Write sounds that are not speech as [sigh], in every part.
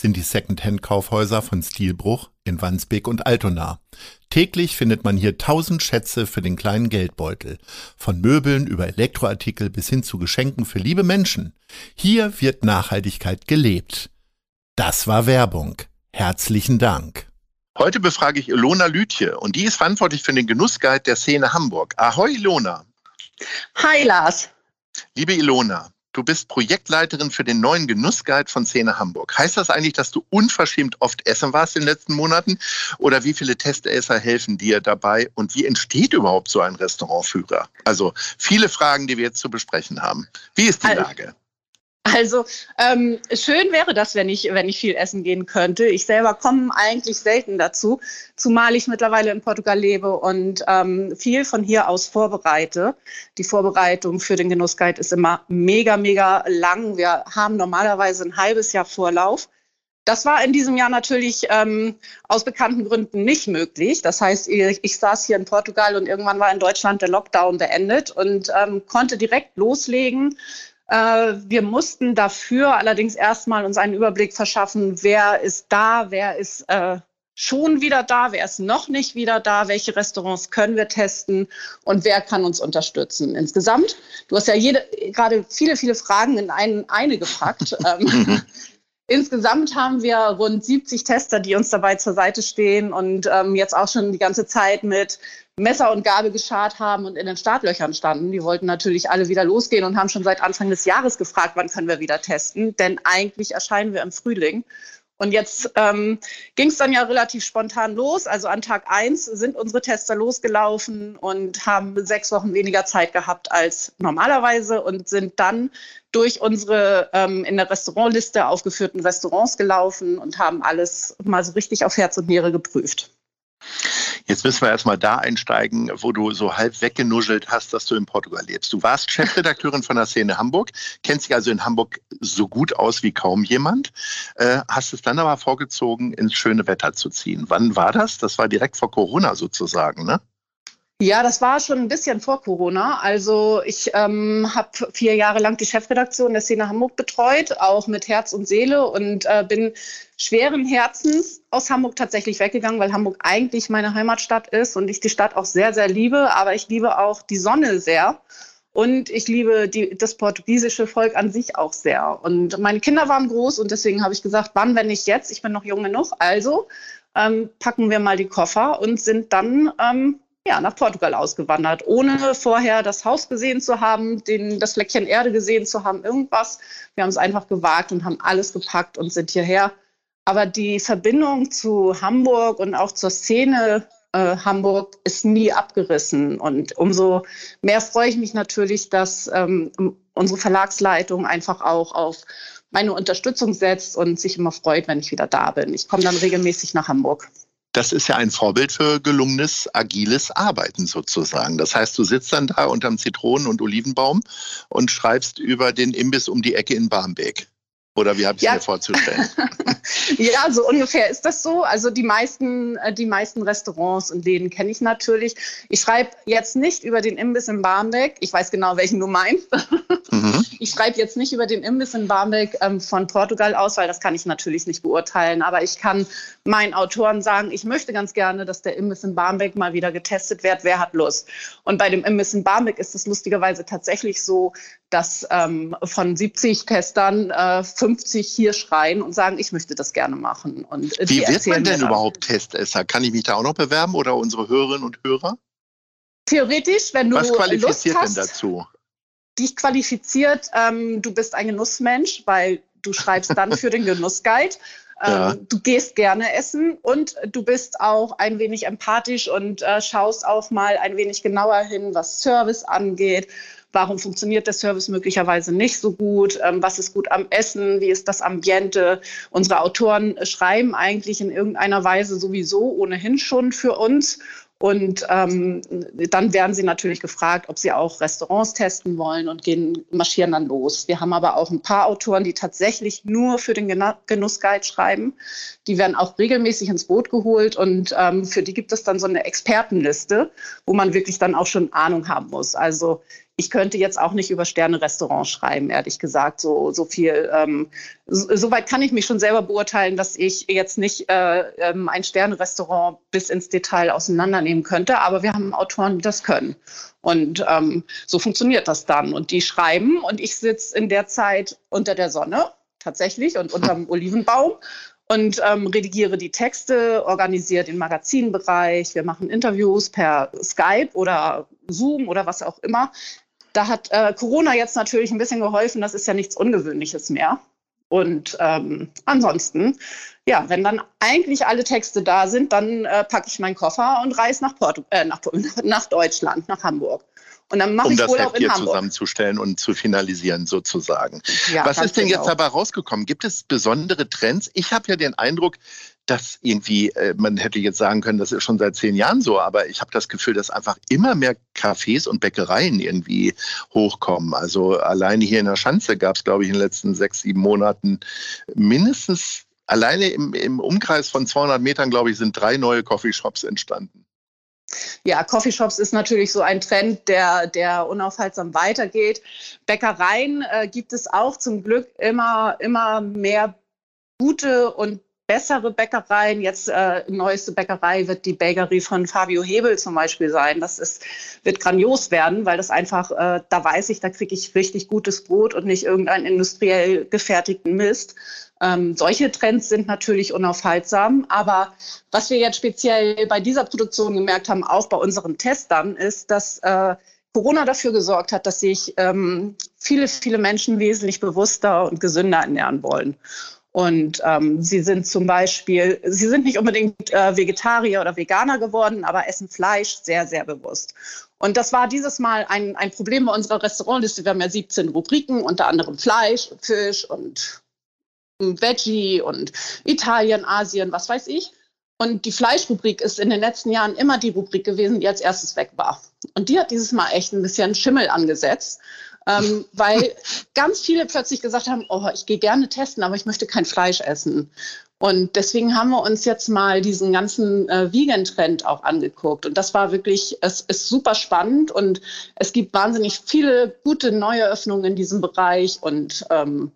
sind die Second-Hand-Kaufhäuser von Stilbruch in Wandsbek und Altona. Täglich findet man hier tausend Schätze für den kleinen Geldbeutel. Von Möbeln über Elektroartikel bis hin zu Geschenken für liebe Menschen. Hier wird Nachhaltigkeit gelebt. Das war Werbung. Herzlichen Dank. Heute befrage ich Ilona Lütje und die ist verantwortlich für den Genussguide der Szene Hamburg. Ahoi Ilona. Hi Lars. Liebe Ilona, Du bist Projektleiterin für den neuen Genussguide von Szene Hamburg. Heißt das eigentlich, dass du unverschämt oft essen warst in den letzten Monaten? Oder wie viele Testesser helfen dir dabei? Und wie entsteht überhaupt so ein Restaurantführer? Also viele Fragen, die wir jetzt zu besprechen haben. Wie ist die Lage? Also ähm, schön wäre das, wenn ich, wenn ich viel essen gehen könnte. Ich selber komme eigentlich selten dazu, zumal ich mittlerweile in Portugal lebe und ähm, viel von hier aus vorbereite. Die Vorbereitung für den Genussguide ist immer mega, mega lang. Wir haben normalerweise ein halbes Jahr Vorlauf. Das war in diesem Jahr natürlich ähm, aus bekannten Gründen nicht möglich. Das heißt, ich, ich, saß hier in Portugal und irgendwann war in Deutschland der Lockdown beendet und ähm, konnte direkt loslegen wir mussten dafür allerdings erstmal uns einen Überblick verschaffen, wer ist da, wer ist äh, schon wieder da, wer ist noch nicht wieder da, welche Restaurants können wir testen und wer kann uns unterstützen. Insgesamt, du hast ja jede, gerade viele, viele Fragen in ein, eine gepackt. [laughs] ähm, [laughs] Insgesamt haben wir rund 70 Tester, die uns dabei zur Seite stehen und ähm, jetzt auch schon die ganze Zeit mit Messer und Gabel geschart haben und in den Startlöchern standen. Die wollten natürlich alle wieder losgehen und haben schon seit Anfang des Jahres gefragt, wann können wir wieder testen. Denn eigentlich erscheinen wir im Frühling. Und jetzt ähm, ging es dann ja relativ spontan los. Also an Tag 1 sind unsere Tester losgelaufen und haben sechs Wochen weniger Zeit gehabt als normalerweise und sind dann durch unsere ähm, in der Restaurantliste aufgeführten Restaurants gelaufen und haben alles mal so richtig auf Herz und Niere geprüft. Jetzt müssen wir erstmal da einsteigen, wo du so halb weggenuschelt hast, dass du in Portugal lebst. Du warst Chefredakteurin von der Szene Hamburg, kennst dich also in Hamburg so gut aus wie kaum jemand, äh, hast es dann aber vorgezogen, ins schöne Wetter zu ziehen. Wann war das? Das war direkt vor Corona sozusagen, ne? Ja, das war schon ein bisschen vor Corona. Also ich ähm, habe vier Jahre lang die Chefredaktion der Szene Hamburg betreut, auch mit Herz und Seele und äh, bin schweren Herzens aus Hamburg tatsächlich weggegangen, weil Hamburg eigentlich meine Heimatstadt ist und ich die Stadt auch sehr, sehr liebe. Aber ich liebe auch die Sonne sehr. Und ich liebe die, das portugiesische Volk an sich auch sehr. Und meine Kinder waren groß und deswegen habe ich gesagt, wann, wenn nicht jetzt? Ich bin noch jung genug. Also ähm, packen wir mal die Koffer und sind dann ähm, ja, nach Portugal ausgewandert, ohne vorher das Haus gesehen zu haben, den, das Fleckchen Erde gesehen zu haben, irgendwas. Wir haben es einfach gewagt und haben alles gepackt und sind hierher. Aber die Verbindung zu Hamburg und auch zur Szene äh, Hamburg ist nie abgerissen. Und umso mehr freue ich mich natürlich, dass ähm, unsere Verlagsleitung einfach auch auf meine Unterstützung setzt und sich immer freut, wenn ich wieder da bin. Ich komme dann regelmäßig nach Hamburg das ist ja ein Vorbild für gelungenes, agiles Arbeiten sozusagen. Das heißt, du sitzt dann da unterm Zitronen- und Olivenbaum und schreibst über den Imbiss um die Ecke in Barmbek. Oder wie habe ich ja. mir vorzustellen? [laughs] ja, so ungefähr ist das so. Also die meisten, äh, die meisten Restaurants und Läden kenne ich natürlich. Ich schreibe jetzt nicht über den Imbiss in Barmbek. Ich weiß genau, welchen du meinst. [laughs] Mhm. Ich schreibe jetzt nicht über den Imbiss in Barmbek ähm, von Portugal aus, weil das kann ich natürlich nicht beurteilen. Aber ich kann meinen Autoren sagen, ich möchte ganz gerne, dass der Imbiss in Barmbek mal wieder getestet wird. Wer hat Lust? Und bei dem Imbiss in Barmbek ist es lustigerweise tatsächlich so, dass ähm, von 70 Testern äh, 50 hier schreien und sagen, ich möchte das gerne machen. Und, äh, Wie wird man denn überhaupt Testesser? Kann ich mich da auch noch bewerben oder unsere Hörerinnen und Hörer? Theoretisch, wenn du Was qualifiziert Lust hast, denn dazu? dich qualifiziert, ähm, du bist ein Genussmensch, weil du schreibst dann für den Genussguide. [laughs] Ja. Ähm, du gehst gerne essen und du bist auch ein wenig empathisch und äh, schaust auch mal ein wenig genauer hin, was Service angeht. Warum funktioniert der Service möglicherweise nicht so gut? Ähm, was ist gut am Essen? Wie ist das Ambiente? Unsere Autoren schreiben eigentlich in irgendeiner Weise sowieso ohnehin schon für uns. Und ähm, dann werden sie natürlich gefragt, ob sie auch Restaurants testen wollen und gehen, marschieren dann los. Wir haben aber auch ein paar Autoren, die tatsächlich nur für den Genussguide schreiben. Die werden auch regelmäßig ins Boot geholt und ähm, für die gibt es dann so eine Expertenliste, wo man wirklich dann auch schon Ahnung haben muss. Also ich könnte jetzt auch nicht über Sterne-Restaurants schreiben, ehrlich gesagt. So, so viel. Ähm, so, so, weit kann ich mich schon selber beurteilen, dass ich jetzt nicht äh, ähm, ein Sterne-Restaurant bis ins Detail auseinandernehmen könnte. Aber wir haben Autoren, die das können. Und ähm, so funktioniert das dann. Und die schreiben und ich sitze in der Zeit unter der Sonne tatsächlich und unterm Olivenbaum und ähm, redigiere die Texte, organisiere den Magazinbereich. Wir machen Interviews per Skype oder Zoom oder was auch immer. Da hat äh, Corona jetzt natürlich ein bisschen geholfen. Das ist ja nichts Ungewöhnliches mehr. Und ähm, ansonsten, ja, wenn dann eigentlich alle Texte da sind, dann äh, packe ich meinen Koffer und reise nach, Portu äh, nach, [laughs] nach Deutschland, nach Hamburg. Und dann mache um ich das wohl Heft auch in hier Hamburg. zusammenzustellen und zu finalisieren sozusagen. Ja, Was ist denn genau. jetzt dabei rausgekommen? Gibt es besondere Trends? Ich habe ja den Eindruck, dass irgendwie, äh, man hätte jetzt sagen können, das ist schon seit zehn Jahren so, aber ich habe das Gefühl, dass einfach immer mehr Cafés und Bäckereien irgendwie hochkommen. Also alleine hier in der Schanze gab es, glaube ich, in den letzten sechs, sieben Monaten mindestens alleine im, im Umkreis von 200 Metern, glaube ich, sind drei neue Coffeeshops entstanden. Ja, Coffeeshops ist natürlich so ein Trend, der, der unaufhaltsam weitergeht. Bäckereien äh, gibt es auch zum Glück immer, immer mehr gute und bessere Bäckereien. Jetzt äh, neueste Bäckerei wird die Bakery von Fabio Hebel zum Beispiel sein. Das ist, wird grandios werden, weil das einfach, äh, da weiß ich, da kriege ich richtig gutes Brot und nicht irgendeinen industriell gefertigten Mist. Ähm, solche Trends sind natürlich unaufhaltsam. Aber was wir jetzt speziell bei dieser Produktion gemerkt haben, auch bei unseren Testern, ist, dass äh, Corona dafür gesorgt hat, dass sich ähm, viele, viele Menschen wesentlich bewusster und gesünder ernähren wollen. Und ähm, sie sind zum Beispiel, sie sind nicht unbedingt äh, Vegetarier oder Veganer geworden, aber essen Fleisch sehr, sehr bewusst. Und das war dieses Mal ein, ein Problem bei unserer Restaurantliste. Wir haben ja 17 Rubriken, unter anderem Fleisch, Fisch und Veggie und Italien, Asien, was weiß ich. Und die Fleischrubrik ist in den letzten Jahren immer die Rubrik gewesen, die als erstes weg war. Und die hat dieses Mal echt ein bisschen Schimmel angesetzt, ähm, [laughs] weil ganz viele plötzlich gesagt haben, oh, ich gehe gerne testen, aber ich möchte kein Fleisch essen. Und deswegen haben wir uns jetzt mal diesen ganzen äh, Vegan-Trend auch angeguckt. Und das war wirklich, es ist super spannend und es gibt wahnsinnig viele gute neue Öffnungen in diesem Bereich. Und ähm,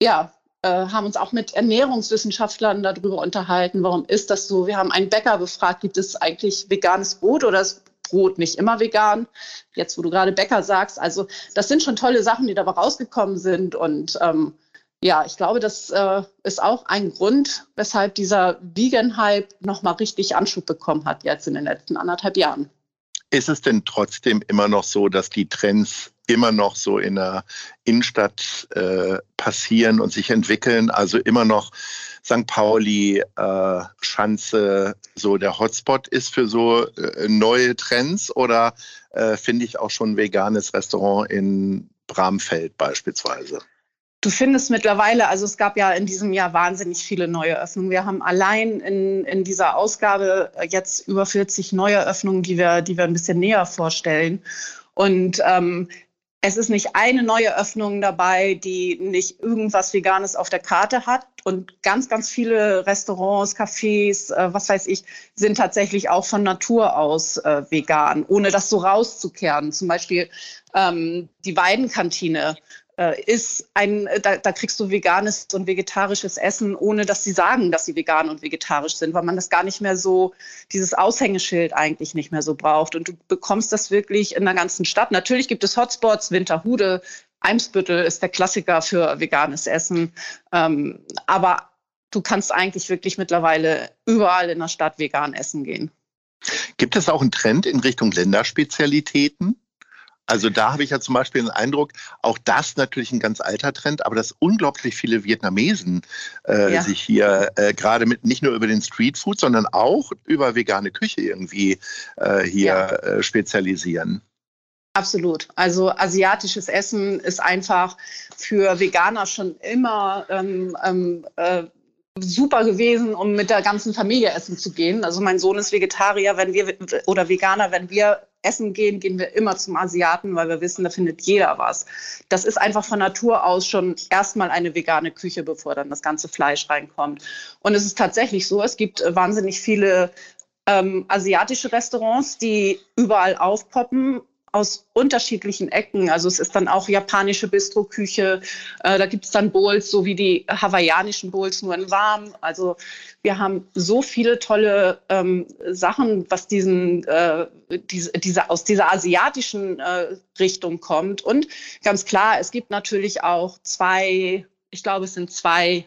ja, äh, haben uns auch mit Ernährungswissenschaftlern darüber unterhalten, warum ist das so. Wir haben einen Bäcker befragt, gibt es eigentlich veganes Brot oder ist Brot nicht immer vegan? Jetzt, wo du gerade Bäcker sagst. Also das sind schon tolle Sachen, die dabei rausgekommen sind. Und ähm, ja, ich glaube, das äh, ist auch ein Grund, weshalb dieser Vegan-Hype nochmal richtig Anschub bekommen hat jetzt in den letzten anderthalb Jahren. Ist es denn trotzdem immer noch so, dass die Trends immer noch so in der Innenstadt äh, passieren und sich entwickeln? Also immer noch St. Pauli, äh, Schanze, so der Hotspot ist für so äh, neue Trends? Oder äh, finde ich auch schon ein veganes Restaurant in Bramfeld beispielsweise? Du findest mittlerweile, also es gab ja in diesem Jahr wahnsinnig viele neue Öffnungen. Wir haben allein in, in dieser Ausgabe jetzt über 40 neue Öffnungen, die wir, die wir ein bisschen näher vorstellen. Und ähm, es ist nicht eine neue Öffnung dabei, die nicht irgendwas Veganes auf der Karte hat. Und ganz, ganz viele Restaurants, Cafés, äh, was weiß ich, sind tatsächlich auch von Natur aus äh, vegan, ohne das so rauszukehren. Zum Beispiel ähm, die Weidenkantine ist ein, da, da kriegst du veganes und vegetarisches Essen, ohne dass sie sagen, dass sie vegan und vegetarisch sind, weil man das gar nicht mehr so, dieses Aushängeschild eigentlich nicht mehr so braucht. Und du bekommst das wirklich in der ganzen Stadt. Natürlich gibt es Hotspots, Winterhude, Eimsbüttel ist der Klassiker für veganes Essen. Ähm, aber du kannst eigentlich wirklich mittlerweile überall in der Stadt vegan essen gehen. Gibt es auch einen Trend in Richtung Länderspezialitäten? Also da habe ich ja zum Beispiel den Eindruck, auch das natürlich ein ganz alter Trend, aber dass unglaublich viele Vietnamesen äh, ja. sich hier äh, gerade mit nicht nur über den Streetfood, sondern auch über vegane Küche irgendwie äh, hier ja. Äh, spezialisieren. Absolut. Also asiatisches Essen ist einfach für Veganer schon immer ähm, ähm, äh, super gewesen, um mit der ganzen Familie essen zu gehen. Also mein Sohn ist Vegetarier, wenn wir oder Veganer, wenn wir essen gehen, gehen wir immer zum Asiaten, weil wir wissen, da findet jeder was. Das ist einfach von Natur aus schon erstmal eine vegane Küche, bevor dann das ganze Fleisch reinkommt. Und es ist tatsächlich so, es gibt wahnsinnig viele ähm, asiatische Restaurants, die überall aufpoppen aus unterschiedlichen Ecken. Also es ist dann auch japanische Bistro-Küche. Äh, da gibt es dann Bowls, so wie die hawaiianischen Bowls, nur in warm. Also wir haben so viele tolle ähm, Sachen, was diesen, äh, diese, diese, aus dieser asiatischen äh, Richtung kommt. Und ganz klar, es gibt natürlich auch zwei, ich glaube, es sind zwei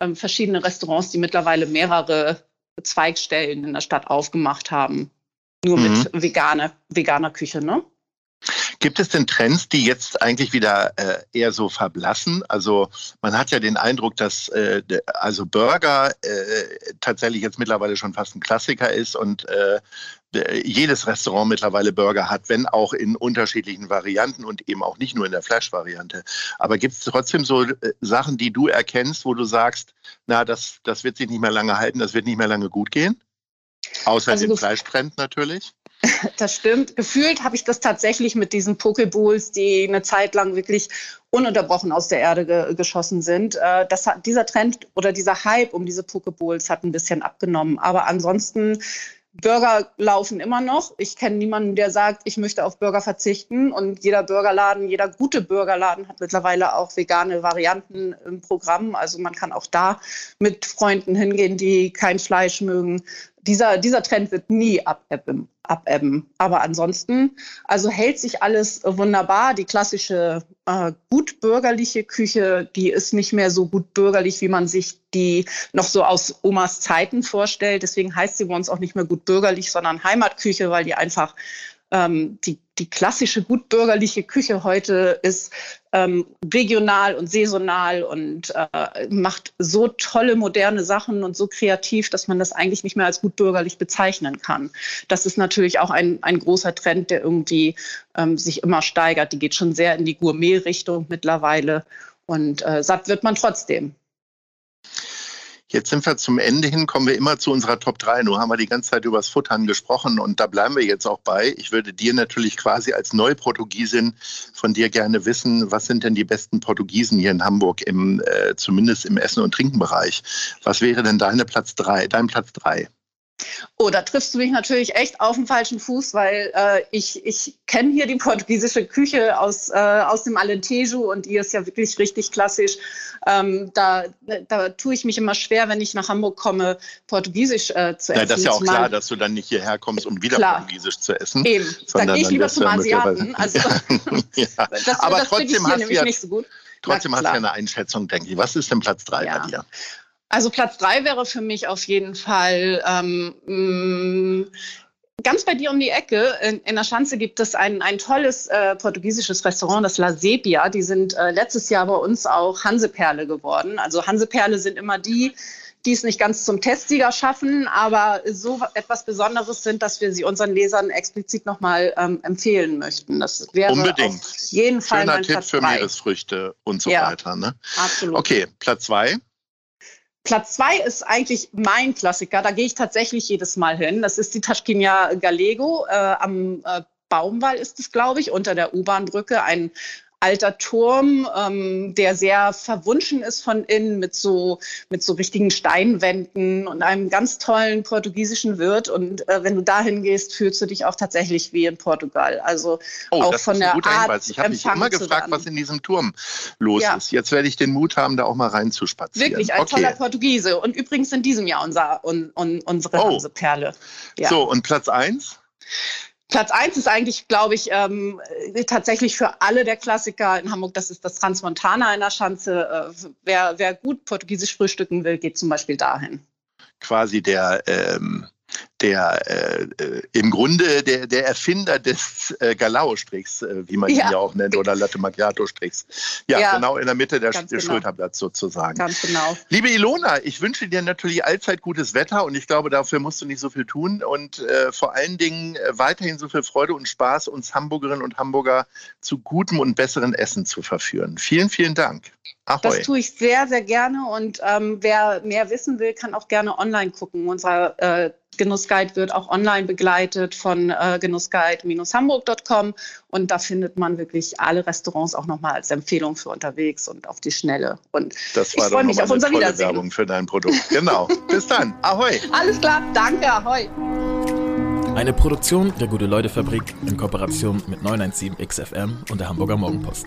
ähm, verschiedene Restaurants, die mittlerweile mehrere Zweigstellen in der Stadt aufgemacht haben. Nur mhm. mit veganer, veganer Küche, ne? Gibt es denn Trends, die jetzt eigentlich wieder äh, eher so verblassen? Also man hat ja den Eindruck, dass äh, also Burger äh, tatsächlich jetzt mittlerweile schon fast ein Klassiker ist und äh, jedes Restaurant mittlerweile Burger hat, wenn auch in unterschiedlichen Varianten und eben auch nicht nur in der Fleischvariante. Aber gibt es trotzdem so äh, Sachen, die du erkennst, wo du sagst, na, das, das wird sich nicht mehr lange halten, das wird nicht mehr lange gut gehen? Außer also dem Fleischtrend natürlich. Das stimmt. Gefühlt habe ich das tatsächlich mit diesen Pokeballs, die eine Zeit lang wirklich ununterbrochen aus der Erde ge geschossen sind. Äh, das hat, dieser Trend oder dieser Hype um diese Pokeballs hat ein bisschen abgenommen. Aber ansonsten Burger laufen immer noch. Ich kenne niemanden, der sagt, ich möchte auf Burger verzichten. Und jeder Burgerladen, jeder gute Burgerladen hat mittlerweile auch vegane Varianten im Programm. Also man kann auch da mit Freunden hingehen, die kein Fleisch mögen. Dieser, dieser Trend wird nie abebben abebben. Aber ansonsten, also hält sich alles wunderbar. Die klassische äh, gut bürgerliche Küche, die ist nicht mehr so gut bürgerlich, wie man sich die noch so aus Omas Zeiten vorstellt. Deswegen heißt sie bei uns auch nicht mehr gut bürgerlich, sondern Heimatküche, weil die einfach ähm, die, die klassische gutbürgerliche Küche heute ist ähm, regional und saisonal und äh, macht so tolle moderne Sachen und so kreativ, dass man das eigentlich nicht mehr als gutbürgerlich bezeichnen kann. Das ist natürlich auch ein, ein großer Trend, der irgendwie ähm, sich immer steigert. Die geht schon sehr in die Gourmet-Richtung mittlerweile und äh, satt wird man trotzdem. Jetzt sind wir zum Ende hin, kommen wir immer zu unserer Top 3. Nur haben wir die ganze Zeit über das Futtern gesprochen und da bleiben wir jetzt auch bei. Ich würde dir natürlich quasi als Neuportugiesin von dir gerne wissen, was sind denn die besten Portugiesen hier in Hamburg, im, äh, zumindest im Essen- und Trinkenbereich? Was wäre denn deine Platz 3, dein Platz 3? Oh, da triffst du mich natürlich echt auf den falschen Fuß, weil äh, ich, ich kenne hier die portugiesische Küche aus, äh, aus dem Alentejo und die ist ja wirklich richtig klassisch. Ähm, da, da tue ich mich immer schwer, wenn ich nach Hamburg komme, Portugiesisch äh, zu essen. Ja, das ist ja auch klar, dass du dann nicht hierher kommst, um wieder klar. Portugiesisch zu essen. Eben, dann gehe ich lieber zum Asiaten. Also, [laughs] ja. das, Aber das trotzdem hast du ja, nicht so gut. Trotzdem hast du ja eine Einschätzung, denke ich. Was ist denn Platz drei ja. bei dir? Also Platz drei wäre für mich auf jeden Fall ähm, mm, ganz bei dir um die Ecke. In, in der Schanze gibt es ein, ein tolles äh, portugiesisches Restaurant, das La Sepia. Die sind äh, letztes Jahr bei uns auch Hanseperle geworden. Also Hanseperle sind immer die, die es nicht ganz zum Testsieger schaffen, aber so etwas Besonderes sind, dass wir sie unseren Lesern explizit nochmal ähm, empfehlen möchten. Das wäre Unbedingt. auf jeden Fall Schöner Tipp Platz für drei. Meeresfrüchte und so ja, weiter. Ne? Absolut. Okay, Platz zwei. Platz zwei ist eigentlich mein Klassiker. Da gehe ich tatsächlich jedes Mal hin. Das ist die Taschkinia Gallego. Äh, am äh, Baumwall ist es, glaube ich, unter der U-Bahn-Brücke. Ein alter Turm, ähm, der sehr verwunschen ist von innen mit so, mit so richtigen Steinwänden und einem ganz tollen portugiesischen Wirt. Und äh, wenn du dahin gehst, fühlst du dich auch tatsächlich wie in Portugal. Also oh, auch von der Art Hinweis. Ich habe mich immer gefragt, was in diesem Turm los ja. ist. Jetzt werde ich den Mut haben, da auch mal reinzuspazieren. Wirklich, ein okay. toller Portugiese. Und übrigens in diesem Jahr unser, un, un, unsere oh. Perle. Ja. So, und Platz eins? Platz eins ist eigentlich, glaube ich, ähm, tatsächlich für alle der Klassiker in Hamburg. Das ist das Transmontana in der Schanze. Äh, wer, wer gut portugiesisch frühstücken will, geht zum Beispiel dahin. Quasi der, ähm, der äh, äh, im Grunde der, der Erfinder des äh, Galao-Strichs, äh, wie man ja. ihn ja auch nennt, oder Latte Macchiato-Strichs. Ja, ja, genau in der Mitte der, der genau. Schulterblatt sozusagen. Ganz genau. Liebe Ilona, ich wünsche dir natürlich allzeit gutes Wetter und ich glaube, dafür musst du nicht so viel tun und äh, vor allen Dingen äh, weiterhin so viel Freude und Spaß, uns Hamburgerinnen und Hamburger zu gutem und besseren Essen zu verführen. Vielen, vielen Dank. Ahoi. Das tue ich sehr, sehr gerne und ähm, wer mehr wissen will, kann auch gerne online gucken. Unser äh, Genussguide wird auch online begleitet von äh, genussguide-hamburg.com und da findet man wirklich alle Restaurants auch nochmal als Empfehlung für unterwegs und auf die Schnelle. Und das war ich freue mich auf unser Wiedersehen. Werbung für dein Produkt. Genau. Bis dann. Ahoi. Alles klar. Danke. Ahoi. Eine Produktion der Gute-Leute-Fabrik in Kooperation mit 917 XFM und der Hamburger Morgenpost.